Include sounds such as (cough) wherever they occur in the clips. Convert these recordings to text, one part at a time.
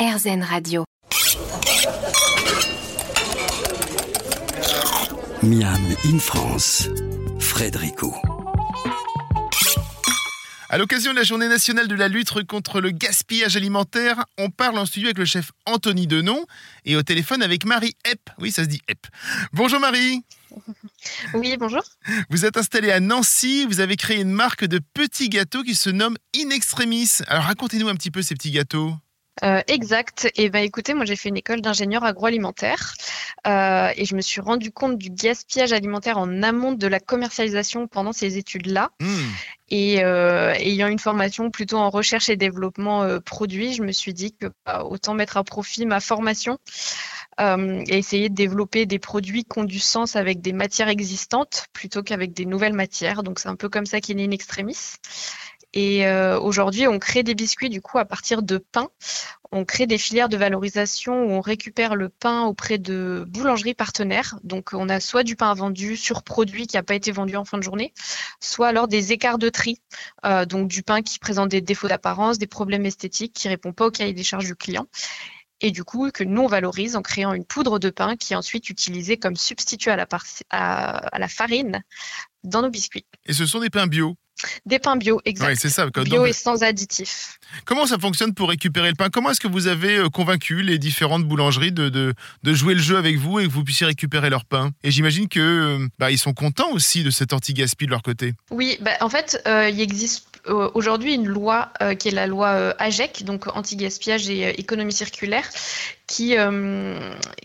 RZN Radio. Miam in France, Frédérico. À l'occasion de la journée nationale de la lutte contre le gaspillage alimentaire, on parle en studio avec le chef Anthony Denon et au téléphone avec Marie Epp. Oui, ça se dit Epp. Bonjour Marie. (laughs) Oui, bonjour. Vous êtes installée à Nancy, vous avez créé une marque de petits gâteaux qui se nomme In Extremis. Alors racontez-nous un petit peu ces petits gâteaux. Euh, exact. Et eh ben écoutez, moi j'ai fait une école d'ingénieur agroalimentaire euh, et je me suis rendu compte du gaspillage alimentaire en amont de la commercialisation pendant ces études-là. Hmm. Et euh, ayant une formation plutôt en recherche et développement produit, je me suis dit que bah, autant mettre à profit ma formation et essayer de développer des produits qui ont du sens avec des matières existantes plutôt qu'avavec des nouvelles matières. Donc c'est un peu comme ça qu'il est in extremis. Et euh, aujourd'hui, on crée des biscuits du coup à partir de pain. On crée des filières de valorisation où on récupère le pain auprès de boulangeries partenaires. Donc on a soit du pain vendu sur produit qui n'a pas été vendu en fin de journée, soit alors des écarts de tri. Euh, donc du pain qui présente des défauts d'apparence, des problèmes esthétiques, qui répond pas au cahier des charges du client et du coup que nous on valorise en créant une poudre de pain qui est ensuite utilisée comme substitut à la, à la farine dans nos biscuits. Et ce sont des pains bio des pains bio, exact. Ouais, c'est ça. Bio et sans additifs. Comment ça fonctionne pour récupérer le pain? Comment est-ce que vous avez euh, convaincu les différentes boulangeries de, de, de, jouer le jeu avec vous et que vous puissiez récupérer leur pain? Et j'imagine que euh, bah, ils sont contents aussi de cet anti-gaspi de leur côté. Oui, bah, en fait, euh, il existe aujourd'hui une loi qui est la loi AGEC, donc anti-gaspillage et économie circulaire, qui,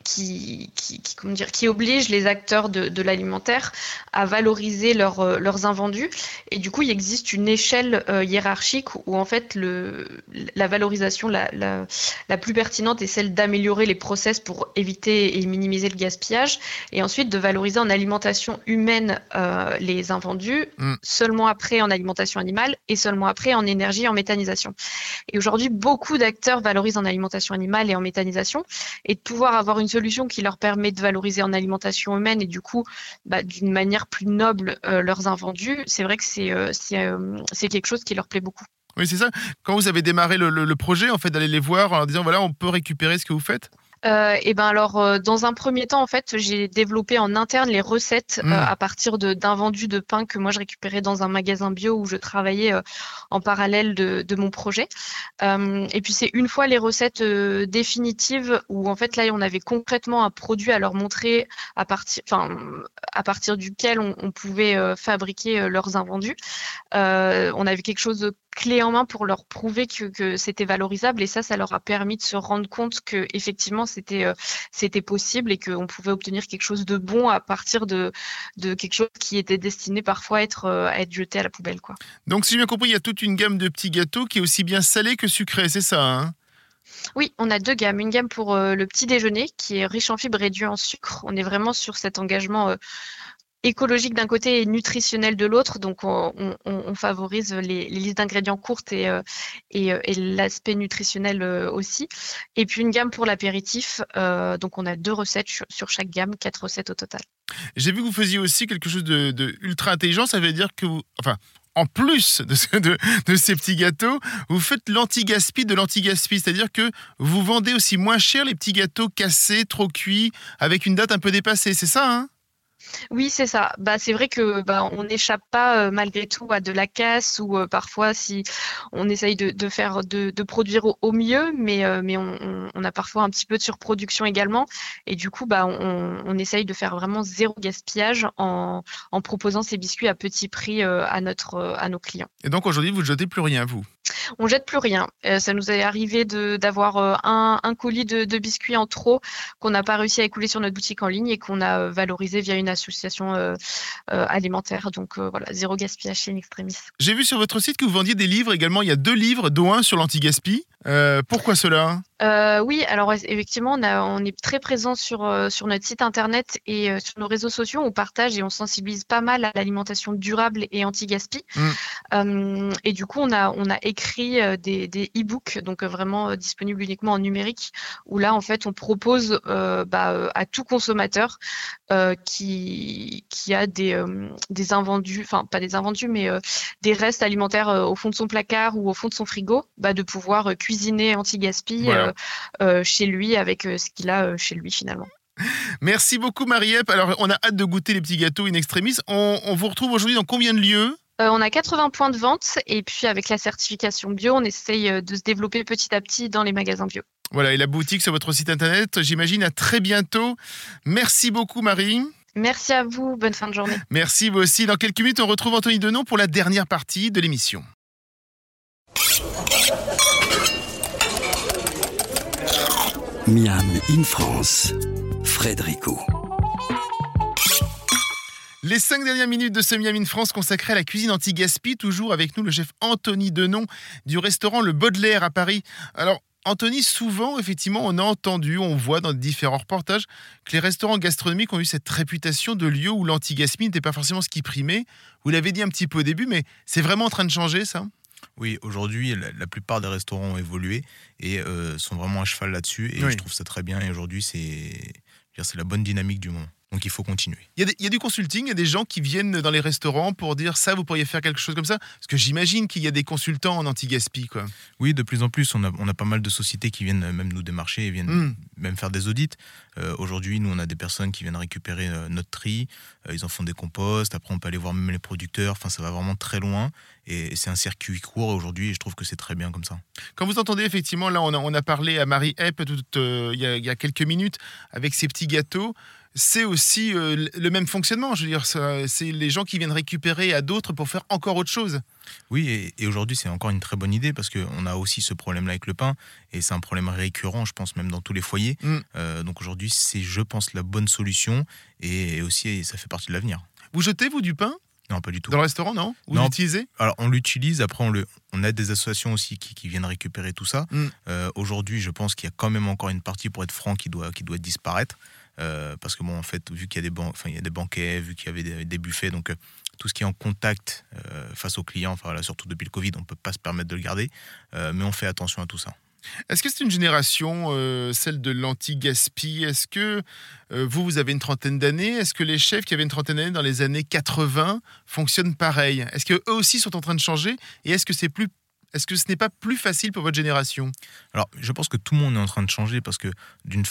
qui, qui, qui, comment dire, qui oblige les acteurs de, de l'alimentaire à valoriser leur, leurs invendus. Et du coup, il existe une échelle euh, hiérarchique où en fait le, la valorisation la, la, la plus pertinente est celle d'améliorer les process pour éviter et minimiser le gaspillage, et ensuite de valoriser en alimentation humaine euh, les invendus, Mm. seulement après en alimentation animale et seulement après en énergie et en méthanisation. Et aujourd'hui, beaucoup d'acteurs valorisent en alimentation animale et en méthanisation, et de pouvoir avoir une solution qui leur permet de valoriser en alimentation humaine et du coup, bah, d'une manière plus noble euh, leurs invendus, c'est vrai que c'est euh, euh, c'est quelque chose qui leur plaît beaucoup. Oui, c'est ça. Quand vous avez démarré le, le- le projet, en fait, d'aller les voir en disant voilà, on peut récupérer ce que vous faites? Euh, et ben alors, euh, dans un premier temps, en fait, j'ai développé en interne les recettes Mm. euh, à partir de- d'un vendu de pain que moi je récupérais dans un magasin bio où je travaillais en parallèle de, de mon projet. Et puis c'est une fois les recettes définitives où en fait là on avait concrètement un produit à leur montrer à partir, enfin à partir duquel on, on pouvait fabriquer leurs invendus. On avait quelque chose de clé en main pour leur prouver que, que c'était valorisable et ça, ça leur a permis de se rendre compte que effectivement c'était euh, c'était possible et qu'on pouvait obtenir quelque chose de bon à partir de, de quelque chose qui était destiné parfois à être, euh, à être jeté à la poubelle. Quoi. Donc, si j'ai bien compris, il y a toute une gamme de petits gâteaux qui est aussi bien salé que sucré, c'est ça hein? Oui, on a deux gammes. Une gamme pour euh, le petit déjeuner qui est riche en fibres, réduit en sucre. On est vraiment sur cet engagement euh, écologique d'un côté et nutritionnel de l'autre. Donc, on, favorise les, listes d'ingrédients courtes et, euh, euh, l'aspect nutritionnel euh, aussi. Et puis, une gamme pour l'apéritif. Donc, on a deux recettes sur, chaque gamme, quatre recettes au total. J'ai vu que vous faisiez aussi quelque chose de, ultra intelligent. Ça veut dire que vous. Enfin. En plus de- de ces petits gâteaux, vous faites l'anti-gaspi de l'anti-gaspi, c'est-à-dire que vous vendez aussi moins cher les petits gâteaux cassés, trop cuits, avec une date un peu dépassée, c'est ça hein? Oui, c'est ça. Bah, c'est vrai que bah, on n'échappe pas euh, malgré tout à de la casse ou euh, parfois si on essaye de, faire de, produire au, mieux, mais, euh, mais on, a parfois un petit peu de surproduction également. Et du coup, bah, on, on essaye de faire vraiment zéro gaspillage en, en proposant ces biscuits à petit prix à notre à nos clients. Et donc aujourd'hui, vous ne jetez plus rien, vous? On jette plus rien. Euh, ça nous est arrivé d'avoir euh, un, colis de, biscuits en trop qu'on n'a pas réussi à écouler sur notre boutique en ligne et qu'on a euh, valorisé via une association alimentaire. Donc voilà, zéro gaspillage chez Extremis. J'ai vu sur votre site que vous vendiez des livres également. Il y a deux livres, dont un sur l'anti-gaspi. Euh, pourquoi cela? Euh, oui, alors effectivement, on, a, on est très présent sur, euh, sur notre site internet et sur nos réseaux sociaux. On partage et on sensibilise pas mal à l'alimentation durable et anti-gaspi. Mm. Et du coup, on a, on a écrit des, des e-books, donc vraiment disponibles uniquement en numérique, où là, en fait, on propose bah, à tout consommateur qui, qui a des, des invendus, enfin pas des invendus, mais des restes alimentaires au fond de son placard ou au fond de son frigo, bah, de pouvoir cuisiner cuisiner anti-gaspi Voilà. euh, euh, chez lui avec euh, ce qu'il a chez lui finalement. Merci beaucoup, Marie-Ep. Alors, on a hâte de goûter les petits gâteaux in extremis. On, on vous retrouve aujourd'hui dans combien de lieux? Euh, on a 80 points de vente et puis avec la certification bio, on essaye de se développer petit à petit dans les magasins bio. Voilà, et la boutique sur votre site internet, j'imagine, à très bientôt. Merci beaucoup, Marie. Merci à vous, bonne fin de journée. Merci vous aussi. Dans quelques minutes, on retrouve Anthony Denon pour la dernière partie de l'émission. Miam in France, Frédérico. Les cinq dernières minutes de ce Miami in France consacrées à la cuisine anti-gaspi, toujours avec nous le chef Anthony Denon du restaurant Le Baudelaire à Paris. Alors, Anthony, souvent, effectivement, on a entendu, on voit dans différents reportages que les restaurants gastronomiques ont eu cette réputation de lieu où l'anti-gaspi n'était pas forcément ce qui primait. Vous l'avez dit un petit peu au début, mais c'est vraiment en train de changer, ça? Oui, aujourd'hui, la, la plupart des restaurants ont évolué et euh, sont vraiment à cheval là-dessus. Et Oui. je trouve ça très bien. Et aujourd'hui, c'est la bonne dynamique du moment. Donc il faut continuer. Il y, a des- il y a du consulting, il y a des gens qui viennent dans les restaurants pour dire ça, vous pourriez faire quelque chose comme ça? Parce que j'imagine qu'il y a des consultants en anti-gaspi, quoi. Oui, de plus en plus, on a, on a pas mal de sociétés qui viennent même nous démarcher et viennent Mm. même faire des audits. Euh, Aujourd'hui, nous, on a des personnes qui viennent récupérer euh, notre tri. Euh, ils en font des composts. Après, on peut aller voir même les producteurs. Enfin, ça va vraiment très loin. Et, et c'est un circuit court. Et aujourd'hui, je trouve que c'est très bien comme ça. Quand vous entendez effectivement, là, on a, on a parlé à Marie Epp il, y y a quelques minutes avec ses petits gâteaux. C'est aussi euh, le même fonctionnement. Je veux dire, c'est les gens qui viennent récupérer à d'autres pour faire encore autre chose. Oui, et, et aujourd'hui, c'est encore une très bonne idée parce qu'on a aussi ce problème-là avec le pain. Et c'est un problème récurrent, je pense, même dans tous les foyers. Mm. Euh, donc aujourd'hui, c'est, je pense, la bonne solution. Et, aussi, ça fait partie de l'avenir. Vous jetez, vous, du pain? Non, pas du tout. dans le restaurant, non? Vous l'utilisez? Alors, on l'utilise. Après, on, le, on a des associations aussi qui, qui viennent récupérer tout ça. Mm. Euh, aujourd'hui, je pense qu'il y a quand même encore une partie, pour être franc, qui doit, qui doit disparaître. Euh, parce que, bon, en fait, vu qu'il y a des, ban- enfin, il y a des banquets, vu qu'il y avait des, buffets, donc euh, tout ce qui est en contact euh, face aux clients, enfin, voilà, surtout depuis le Covid, on ne peut pas se permettre de le garder. Mais on fait attention à tout ça. Est-ce que c'est une génération, celle de l'anti-gaspi? Est-ce que vous, vous avez une trentaine d'années? Est-ce que les chefs qui avaient une trentaine d'années dans les années 80 fonctionnent pareil? Est-ce qu'eux aussi sont en train de changer? Et est-ce que c'est plus est-ce que ce n'est pas plus facile pour votre génération? Alors, je pense que tout le monde est en train de changer parce que d'une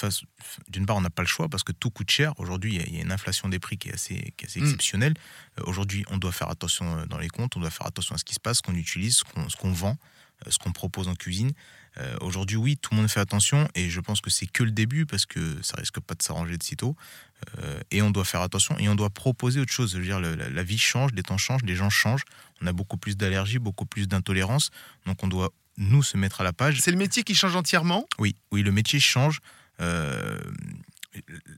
part, on n'a pas le choix parce que tout coûte cher. Aujourd'hui, il y a- il y, a une inflation des prix qui est assez, qui est assez Mm. exceptionnelle. Euh, Aujourd'hui, on doit faire attention euh, dans les comptes, on doit faire attention à ce qui se passe, ce qu'on utilise, ce qu'on, ce qu'on vend, euh, ce qu'on propose en cuisine. Euh, Aujourd'hui, oui, tout le monde fait attention et je pense que c'est que le début parce que ça risque pas de s'arranger de sitôt. Euh, et on doit faire attention et on doit proposer autre chose. Je veux dire, la, la vie change, les temps changent, les gens changent. On a beaucoup plus d'allergies, beaucoup plus d'intolérance. Donc, on doit nous se mettre à la page. C'est le métier qui change entièrement? Oui, oui, le métier change. Euh,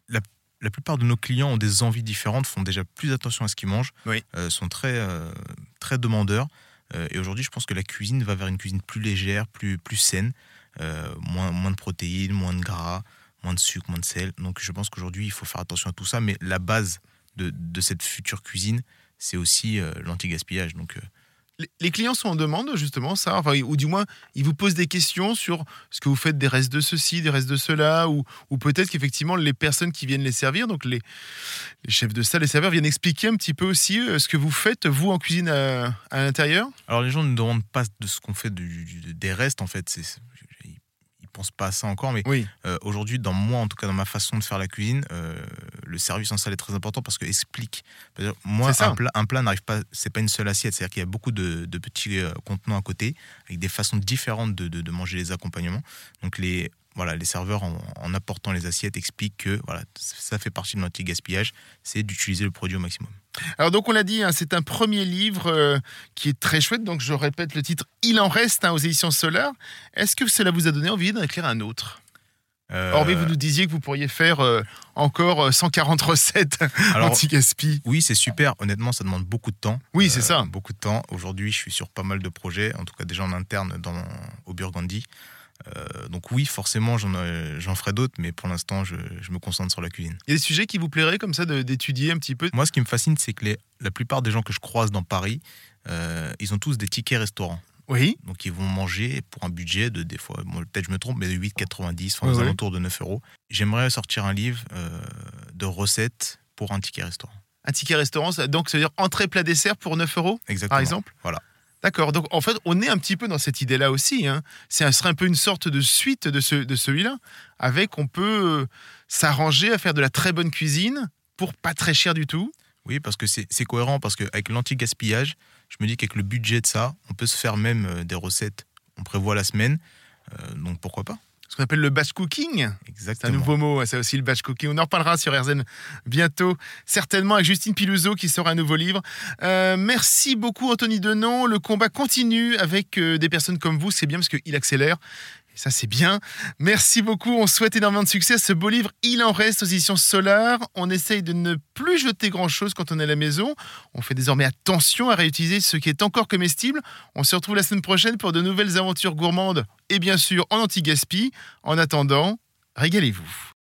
la, la plupart de nos clients ont des envies différentes, font déjà plus attention à ce qu'ils mangent, Oui. euh, sont très, euh, très demandeurs. Euh, et aujourd'hui, je pense que la cuisine va vers une cuisine plus légère, plus, plus saine, euh, moins, moins de protéines, moins de gras, moins de sucre, moins de sel. Donc je pense qu'aujourd'hui, il faut faire attention à tout ça. Mais la base de, de cette future cuisine, c'est aussi euh, l'anti-gaspillage. Donc Les- clients sont en demande justement ça, enfin, ou du moins ils vous posent des questions sur ce que vous faites des restes de ceci, des restes de cela, ou, ou peut-être qu'effectivement les personnes qui viennent les servir, donc les, les chefs de salle, les serveurs viennent expliquer un petit peu aussi euh, ce que vous faites vous en cuisine à, à l'intérieur? Alors les gens ne demandent pas de ce qu'on fait du- du- des restes en fait. C'est, ils pensent pas à ça encore, mais Oui. euh, aujourd'hui, dans moi, en tout cas dans ma façon de faire la cuisine, euh, le service en salle est très important parce que explique. Moi, un plat, un plat n'arrive pas, c'est pas une seule assiette. C'est-à-dire qu'il y a beaucoup de, de petits euh, contenants à côté avec des façons différentes de, de- de manger les accompagnements. Donc les voilà, les serveurs, en, en apportant les assiettes, expliquent que voilà, ça fait partie de l'anti-gaspillage, c'est d'utiliser le produit au maximum. Alors donc on l'a dit, hein, c'est un premier livre euh, qui est très chouette, donc je répète le titre, Il en reste hein, aux éditions Solar. Est-ce que cela vous a donné envie d'en écrire un autre? Euh, Or, vous nous disiez que vous pourriez faire euh, encore euh, 140 recettes (laughs) alors, anti-gaspi. Oui, c'est super. Honnêtement, ça demande beaucoup de temps. Euh, Oui, c'est ça. Beaucoup de temps. Aujourd'hui, je suis sur pas mal de projets, en tout cas déjà en interne dans, au Burgundy. Euh, donc oui, forcément, j'en, euh, ferai d'autres, mais pour l'instant, je, je me concentre sur la cuisine. Il y a des sujets qui vous plairaient comme ça d'étudier un petit peu? Moi, ce qui me fascine, c'est que les- la plupart des gens que je croise dans Paris, euh, ils ont tous des tickets restaurants. Oui. Donc ils vont manger pour un budget de, des fois, bon, peut-être je me trompe, mais de 8,90, enfin, aux alentours de 9 euros. J'aimerais sortir un livre euh, de recettes pour un ticket restaurant. Un ticket restaurant, ça- donc ça veut dire entrée, plat, dessert pour 9 euros, Exactement. par exemple? Voilà. D'accord. Donc en fait, on est un petit peu dans cette idée-là aussi. Hein. C'est, ce serait un peu une sorte de suite de, ce, de celui-là, avec on peut euh, s'arranger à faire de la très bonne cuisine pour pas très cher du tout. Oui, parce que c'est cohérent, parce qu'avec l'anti-gaspillage, je me dis qu'avec le budget de ça, on peut se faire même euh, des recettes. On prévoit la semaine, euh, donc pourquoi pas Ce qu'on appelle le batch cooking. C'est un Exactement. nouveau mot, ça aussi le batch cooking. On en reparlera sur RZN bientôt, certainement avec Justine Piluso qui sort un nouveau livre. Euh, merci beaucoup Anthony Denon. Le combat continue avec euh, des personnes comme vous, c'est bien parce qu'il accélère. Ça, c'est bien. Merci beaucoup. On souhaite énormément de succès à ce beau livre. Il en reste aux éditions Solar. On essaye de ne plus jeter grand-chose quand on est à la maison. On fait désormais attention à réutiliser ce qui est encore comestible. On se retrouve la semaine prochaine pour de nouvelles aventures gourmandes et bien sûr en anti-gaspi. En attendant, régalez-vous.